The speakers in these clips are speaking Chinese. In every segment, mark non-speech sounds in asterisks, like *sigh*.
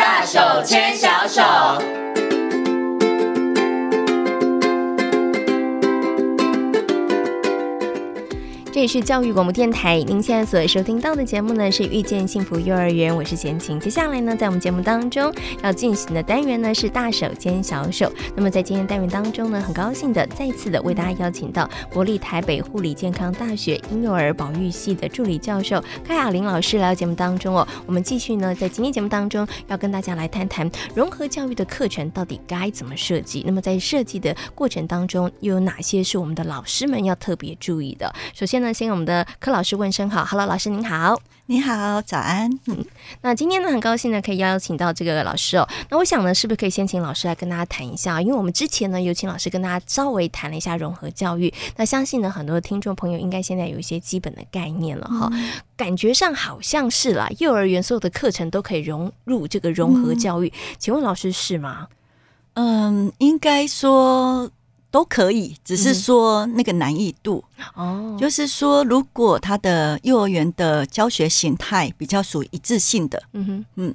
大手牵小手。这里是教育广播电台，您现在所收听到的节目呢是《遇见幸福幼儿园》，我是贤琴。接下来呢，在我们节目当中要进行的单元呢是“大手牵小手”。那么在今天单元当中呢，很高兴的再次的为大家邀请到国立台北护理健康大学婴幼儿保育系的助理教授开雅琳老师来到节目当中哦。我们继续呢，在今天节目当中要跟大家来谈谈融合教育的课程到底该怎么设计。那么在设计的过程当中，又有哪些是我们的老师们要特别注意的？首先呢。那先我们的柯老师问声好，Hello，老师您好，你好，早安。嗯，那今天呢，很高兴呢，可以邀请到这个老师哦。那我想呢，是不是可以先请老师来跟大家谈一下？因为我们之前呢，有请老师跟大家稍微谈了一下融合教育。那相信呢，很多听众朋友应该现在有一些基本的概念了哈。嗯、感觉上好像是啦，幼儿园所有的课程都可以融入这个融合教育。嗯、请问老师是吗？嗯，应该说。都可以，只是说那个难易度。哦，就是说，如果他的幼儿园的教学形态比较属于一致性的，嗯哼，嗯，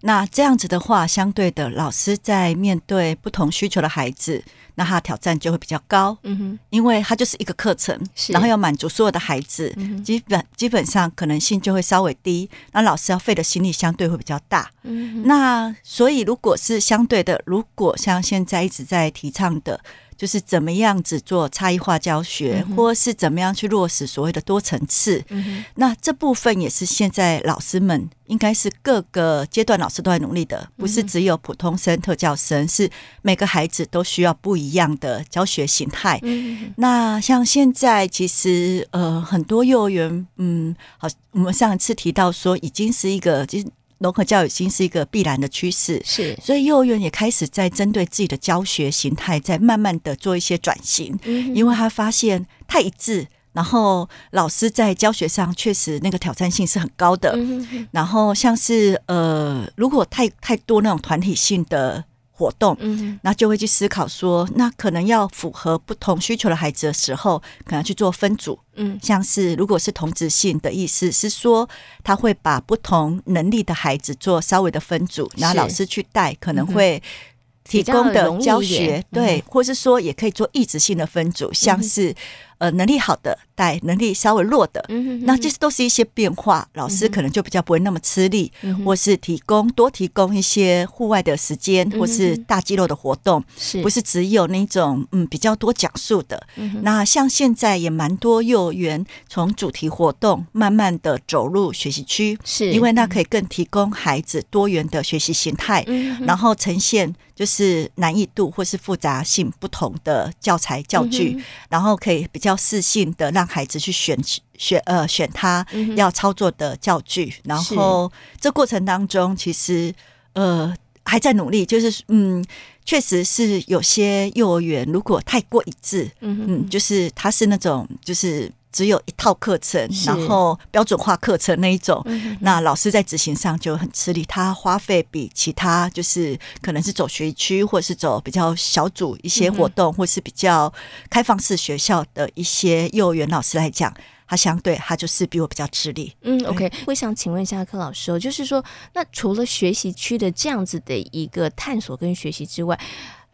那这样子的话，相对的，老师在面对不同需求的孩子，那他挑战就会比较高，嗯哼，因为他就是一个课程，然后要满足所有的孩子，基本基本上可能性就会稍微低，那老师要费的心力相对会比较大，嗯，那所以如果是相对的，如果像现在一直在提倡的。就是怎么样子做差异化教学，嗯、或是怎么样去落实所谓的多层次。嗯、那这部分也是现在老师们应该是各个阶段老师都在努力的，不是只有普通生、特教生，是每个孩子都需要不一样的教学形态。嗯、那像现在其实呃很多幼儿园，嗯，好，我们上一次提到说已经是一个其实。融合教育已经是一个必然的趋势，是，所以幼儿园也开始在针对自己的教学形态，在慢慢的做一些转型，嗯、因为他发现太一致，然后老师在教学上确实那个挑战性是很高的，然后像是呃，如果太太多那种团体性的。活动，嗯，那就会去思考说，那可能要符合不同需求的孩子的时候，可能去做分组，嗯，像是如果是同质性的意思是说，他会把不同能力的孩子做稍微的分组，然后老师去带，可能会提供的教学，对，或是说也可以做异质性的分组，像是。呃，能力好的带能力稍微弱的，嗯、哼哼。那这些都是一些变化，老师可能就比较不会那么吃力，嗯、或是提供多提供一些户外的时间，嗯、或是大肌肉的活动，是。不是只有那种嗯比较多讲述的？嗯、那像现在也蛮多幼儿园从主题活动慢慢的走入学习区，是。因为那可以更提供孩子多元的学习形态，嗯、然后呈现就是难易度或是复杂性不同的教材教具，嗯、然后可以比较。要适性的让孩子去选选呃选他要操作的教具，嗯、然后这过程当中其实呃还在努力，就是嗯确实是有些幼儿园如果太过一致，嗯嗯就是他是那种就是。只有一套课程，然后标准化课程那一种，是那老师在执行上就很吃力。他花费比其他就是可能是走学区，或者是走比较小组一些活动，嗯、或是比较开放式学校的一些幼儿园老师来讲，他相对他就是比我比较吃力。嗯，OK，我想请问一下柯老师哦，就是说，那除了学习区的这样子的一个探索跟学习之外，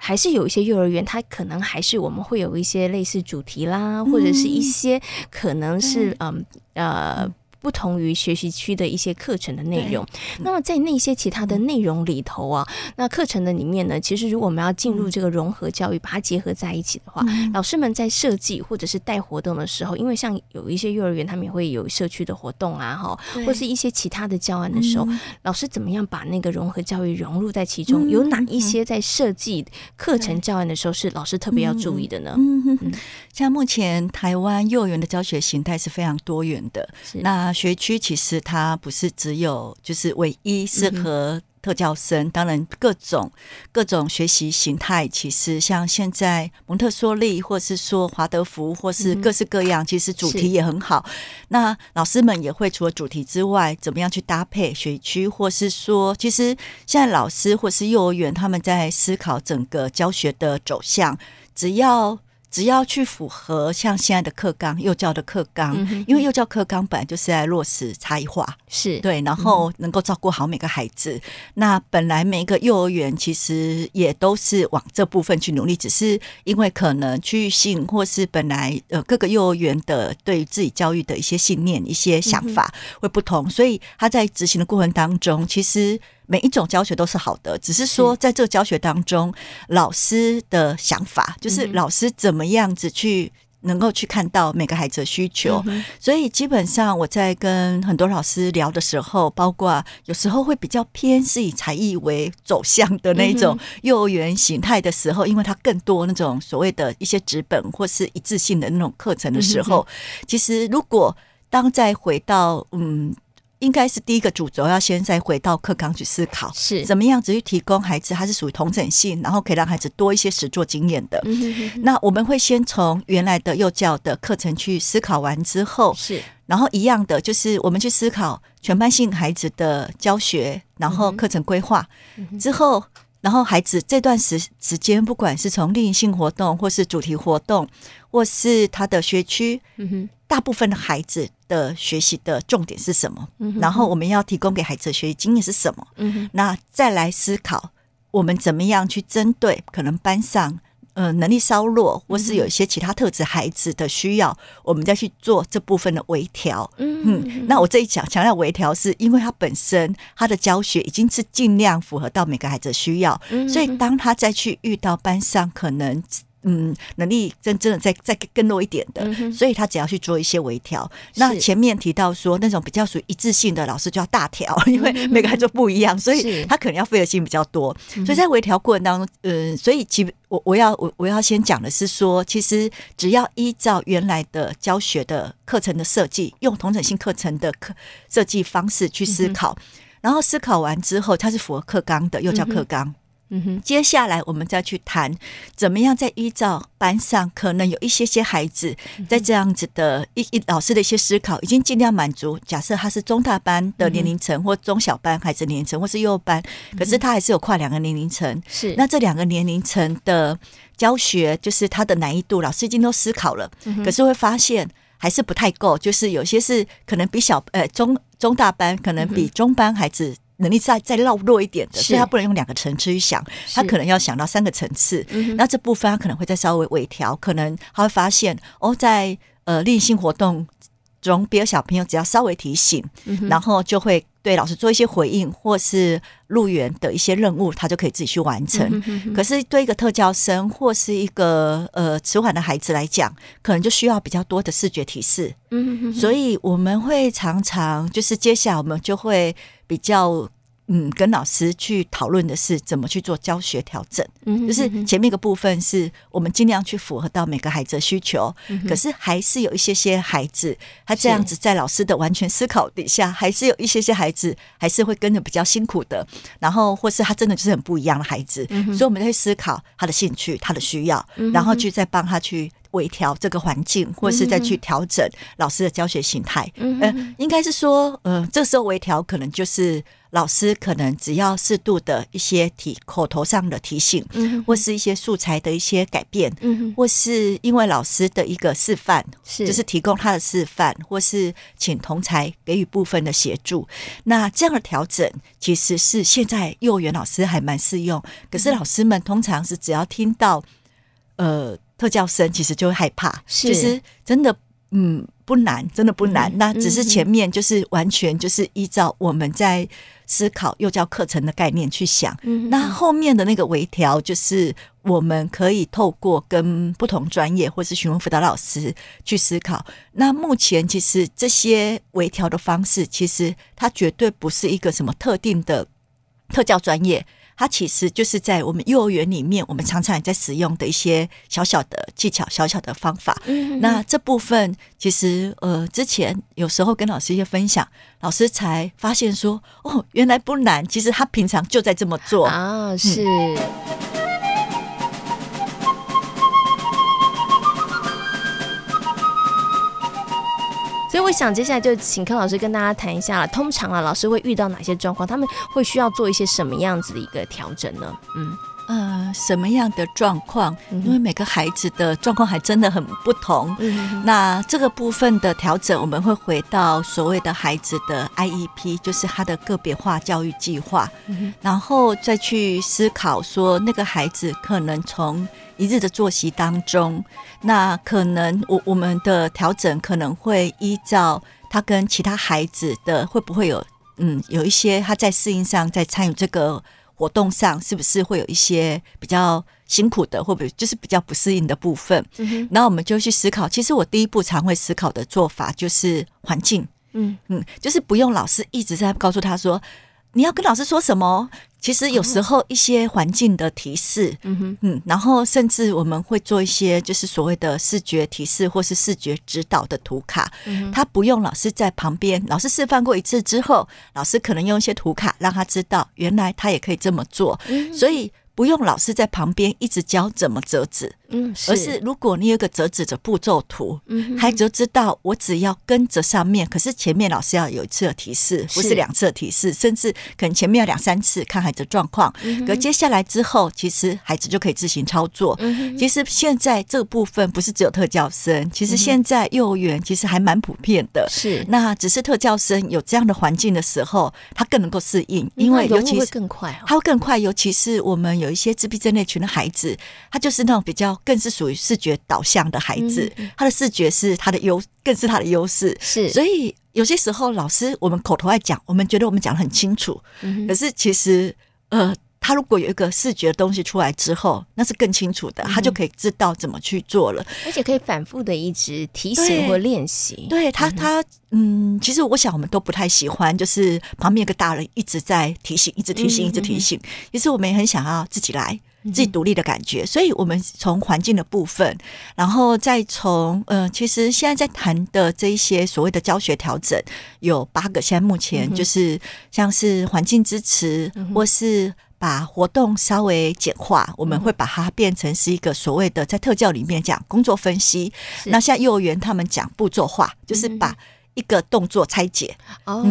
还是有一些幼儿园，它可能还是我们会有一些类似主题啦，或者是一些可能是嗯呃。不同于学习区的一些课程的内容，那么在那些其他的内容里头啊，那课程的里面呢，其实如果我们要进入这个融合教育，把它结合在一起的话，老师们在设计或者是带活动的时候，因为像有一些幼儿园，他们也会有社区的活动啊，哈，或是一些其他的教案的时候，老师怎么样把那个融合教育融入在其中？有哪一些在设计课程教案的时候是老师特别要注意的呢？嗯，像目前台湾幼儿园的教学形态是非常多元的，那。学区其实它不是只有就是唯一适合特教生，当然各种各种学习形态，其实像现在蒙特梭利，或是说华德福，或是各式各样，其实主题也很好。那老师们也会除了主题之外，怎么样去搭配学区，或是说，其实现在老师或是幼儿园他们在思考整个教学的走向，只要。只要去符合像现在的课纲，幼教的课纲，嗯、因为幼教课纲本来就是在落实差异化，是对，然后能够照顾好每个孩子。嗯、那本来每一个幼儿园其实也都是往这部分去努力，只是因为可能区域性或是本来呃各个幼儿园的对于自己教育的一些信念、一些想法会不同，嗯、所以他在执行的过程当中，其实。每一种教学都是好的，只是说在这个教学当中，老师的想法就是老师怎么样子去能够去看到每个孩子的需求。嗯、所以基本上我在跟很多老师聊的时候，包括有时候会比较偏是以才艺为走向的那种幼儿园形态的时候，因为它更多那种所谓的一些纸本或是一致性的那种课程的时候，其实如果当再回到嗯。应该是第一个主轴，要先再回到课纲去思考，是。怎么样子去提供孩子，他是属于同整性，然后可以让孩子多一些实作经验的。嗯、哼哼，那我们会先从原来的幼教的课程去思考完之后，是，然后一样的就是我们去思考全班性孩子的教学，然后课程规划、嗯、之后，然后孩子这段时时间，不管是从另一性活动，或是主题活动，或是他的学区，嗯哼。大部分的孩子的学习的重点是什么？嗯、然后我们要提供给孩子的学习经验是什么？嗯、那再来思考我们怎么样去针对可能班上呃能力稍弱或是有一些其他特质孩子的需要，嗯、我们再去做这部分的微调。嗯，嗯，那我这一讲强调微调，是因为他本身他的教学已经是尽量符合到每个孩子的需要，嗯、所以当他再去遇到班上可能。嗯，能力真真的再再更弱一点的，嗯、所以他只要去做一些微调。那前面提到说，那种比较属于一致性的老师就要大调，因为每个孩子不一样，所以他可能要费的心比较多。所以在微调过程当中，嗯、呃，所以其我我要我我要先讲的是说，其实只要依照原来的教学的课程的设计，用同整性课程的课设计方式去思考，嗯、然后思考完之后，它是符合课纲的又叫课纲。嗯嗯哼，接下来我们再去谈怎么样再依照班上可能有一些些孩子，在这样子的一一老师的一些思考，已经尽量满足。假设他是中大班的年龄层，或中小班孩子年龄层，或是幼幼班，可是他还是有跨两个年龄层。是，那这两个年龄层的教学，就是他的难易度，老师已经都思考了，可是会发现还是不太够，就是有些是可能比小呃中中大班，可能比中班孩子。能力再再绕弱一点的，所以他不能用两个层次去想，他可能要想到三个层次。那这部分他可能会再稍微微调，可能他会发现哦，在呃例行活动中，别的小朋友只要稍微提醒，嗯、然后就会。对老师做一些回应，或是入园的一些任务，他就可以自己去完成。嗯、哼哼可是对一个特教生或是一个呃迟缓的孩子来讲，可能就需要比较多的视觉提示。嗯哼哼所以我们会常常就是接下来我们就会比较。嗯，跟老师去讨论的是怎么去做教学调整，嗯、就是前面一个部分是我们尽量去符合到每个孩子的需求，嗯、可是还是有一些些孩子，他这样子在老师的完全思考底下，是还是有一些些孩子还是会跟着比较辛苦的，然后或是他真的就是很不一样的孩子，嗯、所以我们在思考他的兴趣、他的需要，嗯、然后去再帮他去。微调这个环境，或是再去调整老师的教学形态。嗯，呃，应该是说，呃，这时候微调可能就是老师可能只要适度的一些提口头上的提醒，嗯，或是一些素材的一些改变，嗯哼，或是因为老师的一个示范，是就是提供他的示范，或是请同才给予部分的协助。那这样的调整其实是现在幼儿园老师还蛮适用，可是老师们通常是只要听到，呃。特教生其实就会害怕，是其实真的，嗯，不难，真的不难。嗯、那只是前面就是完全就是依照我们在思考幼教课程的概念去想。嗯、那后面的那个微调，就是我们可以透过跟不同专业或是询问辅导老师去思考。那目前其实这些微调的方式，其实它绝对不是一个什么特定的特教专业。它其实就是在我们幼儿园里面，我们常常也在使用的一些小小的技巧、小小的方法。嗯，那这部分其实呃，之前有时候跟老师一些分享，老师才发现说，哦，原来不难。其实他平常就在这么做啊，是。嗯所以我想接下来就请柯老师跟大家谈一下了。通常啊，老师会遇到哪些状况？他们会需要做一些什么样子的一个调整呢？嗯呃，什么样的状况？因为每个孩子的状况还真的很不同。嗯，那这个部分的调整，我们会回到所谓的孩子的 IEP，就是他的个别化教育计划，嗯，然后再去思考说，那个孩子可能从一日的作息当中，那可能我我们的调整可能会依照他跟其他孩子的会不会有嗯有一些他在适应上在参与这个。活动上是不是会有一些比较辛苦的，或者就是比较不适应的部分？嗯哼，然后我们就去思考。其实我第一步常会思考的做法就是环境，嗯嗯，就是不用老师一直在告诉他说。你要跟老师说什么？其实有时候一些环境的提示，嗯哼，嗯，然后甚至我们会做一些就是所谓的视觉提示或是视觉指导的图卡，嗯，他不用老师在旁边，老师示范过一次之后，老师可能用一些图卡让他知道，原来他也可以这么做，所以不用老师在旁边一直教怎么折纸。嗯，而是如果你有个折纸的步骤图，嗯，孩子就知道我只要跟着上面，可是前面老师要有一次的提示，不是两次的提示，甚至可能前面要两三次看孩子的状况，嗯，可接下来之后，其实孩子就可以自行操作。嗯，其实现在这个部分不是只有特教生，其实现在幼儿园其实还蛮普遍的。是，那只是特教生有这样的环境的时候，他更能够适应，因为尤其是更快，他会更快，尤其是我们有一些自闭症那群的孩子，他就是那种比较。更是属于视觉导向的孩子，他的视觉是他的优，更是他的优势。是，所以有些时候老师我们口头爱讲，我们觉得我们讲的很清楚，可是其实呃，他如果有一个视觉的东西出来之后，那是更清楚的，他就可以知道怎么去做了，而且可以反复的一直提醒或练习。对他，他嗯，其实我想我们都不太喜欢，就是旁边有个大人一直在提醒，一直提醒，一直提醒。其实我们也很想要自己来。自己独立的感觉，所以我们从环境的部分，然后再从呃，其实现在在谈的这一些所谓的教学调整有八个，现在目前就是像是环境支持，或是把活动稍微简化，我们会把它变成是一个所谓的在特教里面讲工作分析。那像幼儿园他们讲步骤化，就是把一个动作拆解，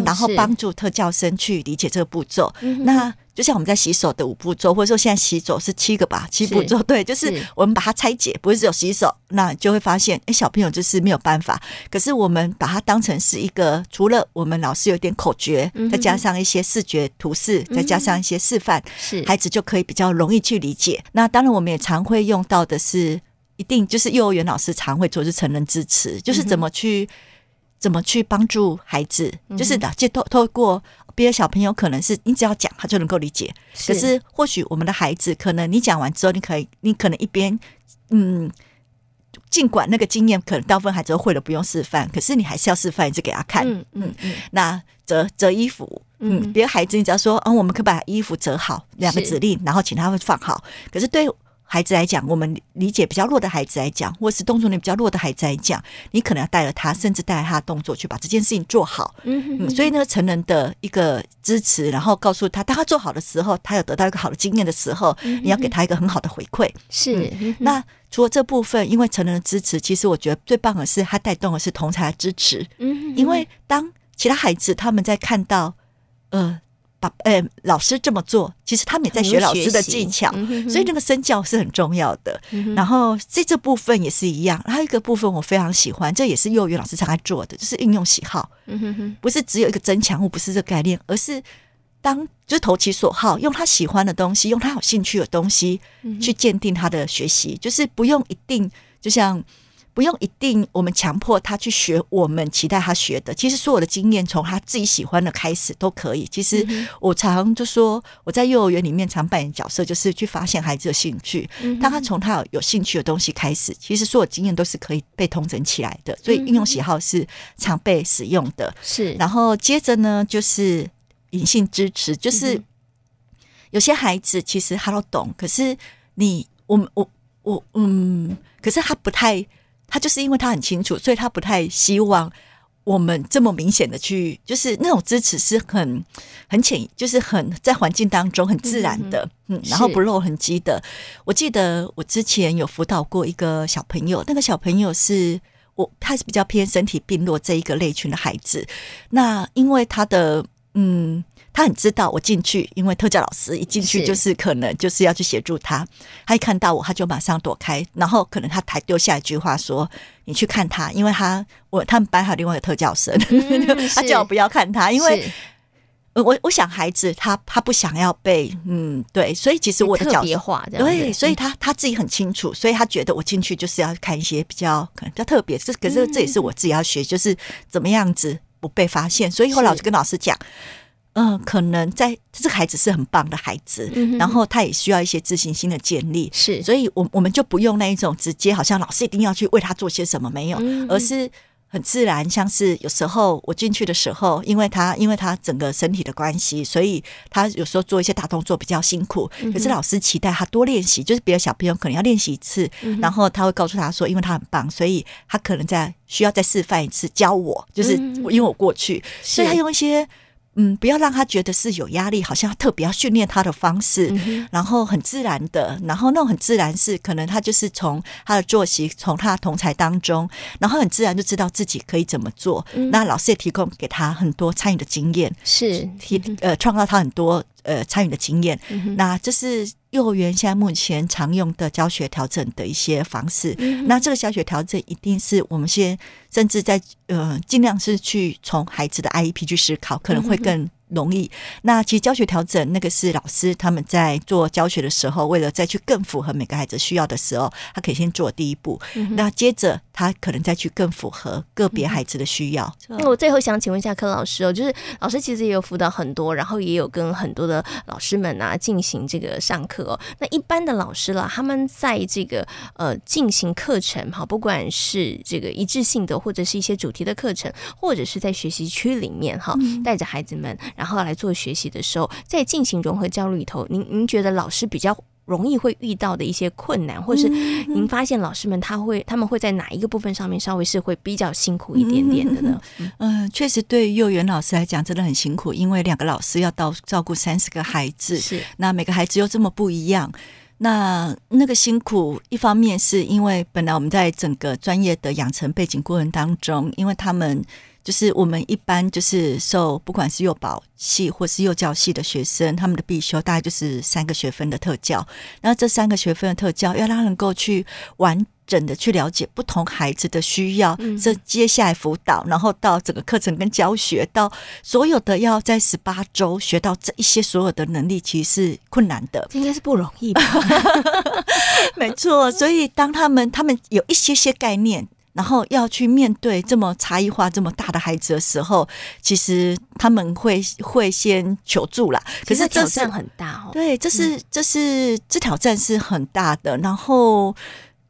然后帮助特教生去理解这个步骤。那就像我们在洗手的五步骤，或者说现在洗手是七个吧，七步骤。对，就是我们把它拆解，不是只有洗手，那就会发现，哎，小朋友就是没有办法。可是我们把它当成是一个，除了我们老师有点口诀，再加上一些视觉图示，再加上一些示范，是孩子就可以比较容易去理解。那当然，我们也常会用到的是，一定就是幼儿园老师常会做是成人支持，就是怎么去怎么去帮助孩子，就是的，借透透过。别的小朋友可能是你只要讲他就能够理解，可是或许我们的孩子可能你讲完之后，你可以你可能一边嗯，尽管那个经验可能大部分孩子都会了，不用示范，可是你还是要示范一次给他看。嗯嗯嗯。那折折衣服，嗯，别的孩子你只要说，嗯，我们可以把衣服折好，两个指令，然后请他会放好。可是对。孩子来讲，我们理解比较弱的孩子来讲，或是动作力比较弱的孩子来讲，你可能要带着他，甚至带着他的动作去把这件事情做好。嗯，嗯，所以呢，成人的一个支持，然后告诉他，当他做好的时候，他有得到一个好的经验的时候，你要给他一个很好的回馈。是、嗯。那除了这部分，因为成人的支持，其实我觉得最棒的是他带动的是同才的支持。嗯。因为当其他孩子他们在看到，呃。把呃，老师这么做，其实他们也在学老师的技巧，所以那个身教是很重要的。然后在这部分也是一样，还有一个部分我非常喜欢，这也是幼儿园老师常爱做的，就是应用喜好，不是只有一个增强物，不是这个概念，而是当就是投其所好，用他喜欢的东西，用他有兴趣的东西去鉴定他的学习，就是不用一定就像。不用一定，我们强迫他去学我们期待他学的。其实所有的经验从他自己喜欢的开始都可以。其实我常就说，我在幼儿园里面常扮演角色，就是去发现孩子的兴趣。当他从他有有兴趣的东西开始，其实所有经验都是可以被统整起来的。所以应用喜好是常被使用的。是，然后接着呢，就是隐性支持，就是有些孩子其实他都懂，可是你我我我嗯，可是他不太。他就是因为他很清楚，所以他不太希望我们这么明显的去，就是那种支持是很很浅，就是很在环境当中很自然的，嗯，然后不露痕迹的。我记得我之前有辅导过一个小朋友，那个小朋友是我，他是比较偏身体病弱这一个类群的孩子。那因为他的嗯。他很知道我进去，因为特教老师一进去就是可能就是要去协助他。他一看到我，他就马上躲开，然后可能他还丢下一句话说：“你去看他，因为他我他们班还有另外一个特教生，嗯、*laughs* 他叫我不要看他，因为我我想孩子他他不想要被嗯对，所以其实我的角色化对，所以他他自己很清楚，所以他觉得我进去就是要看一些比较可能比较特别，这可是这也是我自己要学，就是怎么样子不被发现。所以后来我就跟老师讲。嗯，可能在这个孩子是很棒的孩子，嗯、然后他也需要一些自信心的建立，是，所以我我们就不用那一种直接好像老师一定要去为他做些什么，没有，嗯、而是很自然，像是有时候我进去的时候，因为他因为他整个身体的关系，所以他有时候做一些大动作比较辛苦，可是老师期待他多练习，就是别的小朋友可能要练习一次，嗯、然后他会告诉他说，因为他很棒，所以他可能在需要再示范一次教我，就是因为我过去，嗯、所以他用一些。嗯，不要让他觉得是有压力，好像特别要训练他的方式，嗯、然后很自然的，然后那种很自然是可能他就是从他的作息，从他的同才当中，然后很自然就知道自己可以怎么做。嗯、那老师也提供给他很多参与的经验，是提呃创造他很多呃参与的经验。嗯、那这是。幼儿园现在目前常用的教学调整的一些方式，嗯、那这个教学调整一定是我们先甚至在呃尽量是去从孩子的 IEP 去思考，可能会更。容易。那其实教学调整那个是老师他们在做教学的时候，为了再去更符合每个孩子需要的时候，他可以先做第一步。嗯、那接着他可能再去更符合个别孩子的需要。那、嗯、我最后想请问一下柯老师哦，就是老师其实也有辅导很多，然后也有跟很多的老师们啊进行这个上课哦。那一般的老师啦，他们在这个呃进行课程哈，不管是这个一致性的，或者是一些主题的课程，或者是在学习区里面哈，带着孩子们。然后来做学习的时候，在进行融合教育里头，您您觉得老师比较容易会遇到的一些困难，或是您发现老师们他会他们会在哪一个部分上面稍微是会比较辛苦一点点的呢？嗯，嗯，确实对幼儿园老师来讲真的很辛苦，因为两个老师要到照顾三十个孩子，是那每个孩子又这么不一样，那那个辛苦一方面是因为本来我们在整个专业的养成背景过程当中，因为他们。就是我们一般就是受不管是幼保系或是幼教系的学生，他们的必修大概就是三个学分的特教。那这三个学分的特教，要让他能够去完整的去了解不同孩子的需要，这接下来辅导，然后到整个课程跟教学，到所有的要在十八周学到这一些所有的能力，其实是困难的，应该是不容易吧？*laughs* 没错，所以当他们他们有一些些概念。然后要去面对这么差异化这么大的孩子的时候，其实他们会会先求助啦。可是挑战很大哦。对，这是这是这挑战是很大的。然后，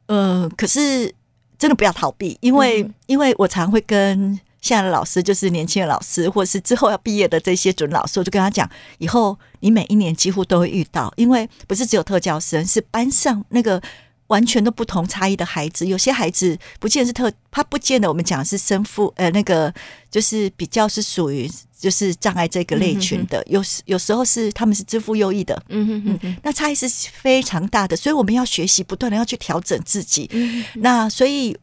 呃，可是真的不要逃避，因为因为我常会跟现在的老师，就是年轻的老师，或者是之后要毕业的这些准老师，我就跟他讲，以后你每一年几乎都会遇到，因为不是只有特教生，是班上那个。完全都不同差异的孩子，有些孩子不见得是特，他不见得我们讲的是生父呃那个就是比较是属于就是障碍这个类群的，嗯、哼有时有时候是他们是资赋优异的，嗯哼嗯嗯，那差异是非常大的，所以我们要学习不断的要去调整自己，嗯、哼。那所以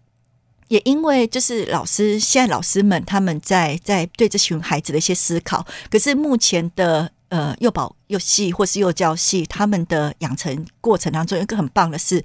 也因为就是老师现在老师们他们在在对这群孩子的一些思考，可是目前的。呃，幼保幼系或是幼教系，他们的养成过程当中，有一个很棒的是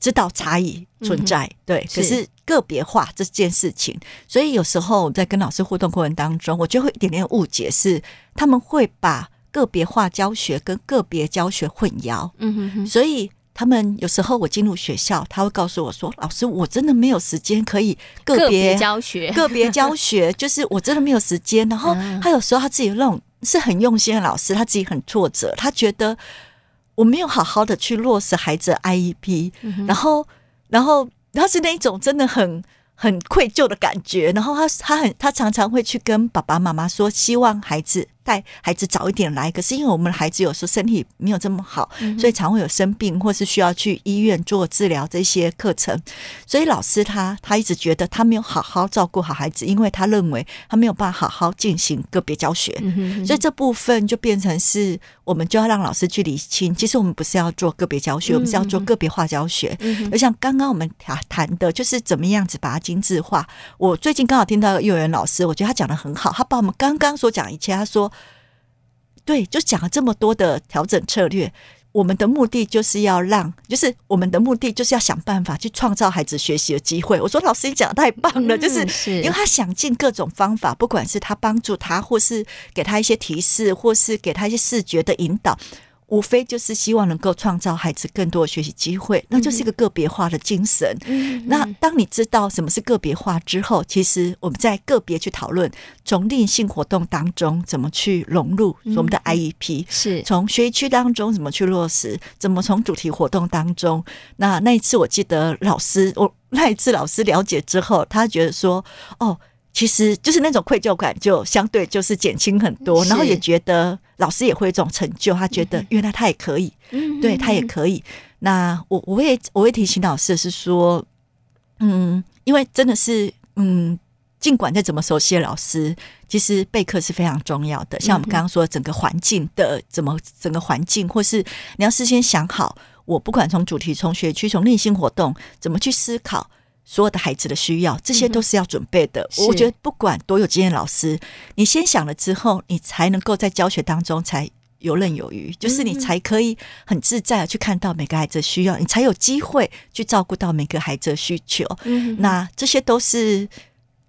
知道差异存在，嗯、对，可是个别化这件事情，所以有时候在跟老师互动过程当中，我就会一点点误解，是他们会把个别化教学跟个别教学混淆，嗯哼哼，所以他们有时候我进入学校，他会告诉我说：“老师，我真的没有时间可以个别，教学，个别教学，就是我真的没有时间。”然后 *laughs* 他有时候他自己有那种。是很用心的老师，他自己很挫折，他觉得我没有好好的去落实孩子的 IEP，然后，然后他是那一种真的很很愧疚的感觉，然后他他很他常常会去跟爸爸妈妈说，希望孩子带孩子早一点来。可是因为我们的孩子有时候身体没有这么好，所以常会有生病，或是需要去医院做治疗这些课程。所以老师他他一直觉得他没有好好照顾好孩子，因为他认为他没有办法好好进行个别教学。所以这部分就变成是我们就要让老师去理清。其实我们不是要做个别教学，我们是要做个别化教学。就像刚刚我们谈谈的，就是怎么样子把它精致化。我最近刚好听到幼儿园老师，我觉得他讲的很好。他把我们刚刚所讲一切，他说，对，就讲了这么多的调整策略。我们的目的就是要让，就是我们的目的就是要想办法去创造孩子学习的机会。我说老师，你讲的太棒了，就是因为他想尽各种方法，不管是他帮助他，或是给他一些提示，或是给他一些视觉的引导。无非就是希望能够创造孩子更多的学习机会，那就是一个个别化的精神。那当你知道什么是个别化之后，其实我们在个别去讨论，从例行性活动当中怎么去融入我们的 IEP，是从学习区当中怎么去落实，怎么从主题活动当中。那那一次我记得老师，我那一次老师了解之后，他觉得说，哦。其实就是那种愧疚感，就相对就是减轻很多，然后也觉得老师也会有这种成就，他觉得原来他也可以，对他也可以。那我我会我会提醒老师的是说，嗯，因为真的是，嗯，尽管再怎么熟悉的老师，其实备课是非常重要的。像我们刚刚说，整个环境的怎么整个环境，或是你要事先想好，我不管从主题、从学区、从内心活动，怎么去思考。所有的孩子的需要，这些都是要准备的。嗯、我觉得不管多有经验老师，你先想了之后，你才能够在教学当中才游刃有余，就是你才可以很自在的去看到每个孩子的需要，你才有机会去照顾到每个孩子的需求。嗯、那这些都是。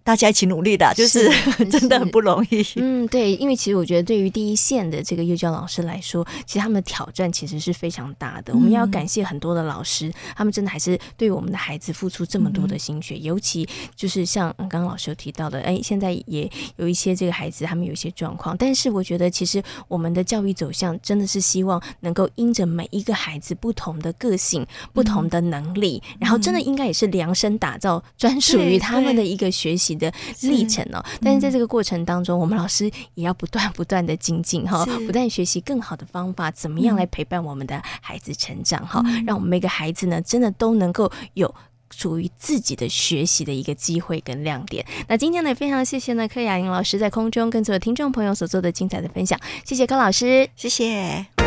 大家一起努力的，就是 *laughs* 真的很不容易。嗯，对，因为其实我觉得，对于第一线的这个幼教老师来说，其实他们的挑战其实是非常大的。我们要感谢很多的老师，他们真的还是对我们的孩子付出这么多的心血。尤其就是像刚刚老师有提到的，哎，现在也有一些这个孩子，他们有一些状况。但是我觉得，其实我们的教育走向真的是希望能够因着每一个孩子不同的个性、不同的能力，然后真的应该也是量身打造专属于他们的一个学习的历程哦，但是在这个过程当中，我们老师也要不断不断的精进哈，不断学习更好的方法，怎么样来陪伴我们的孩子成长哈，让我们每个孩子呢，真的都能够有属于自己的学习的一个机会跟亮点。那今天呢，非常谢谢呢柯雅莹老师在空中跟所有听众朋友所做的精彩的分享，谢谢柯老师，谢谢。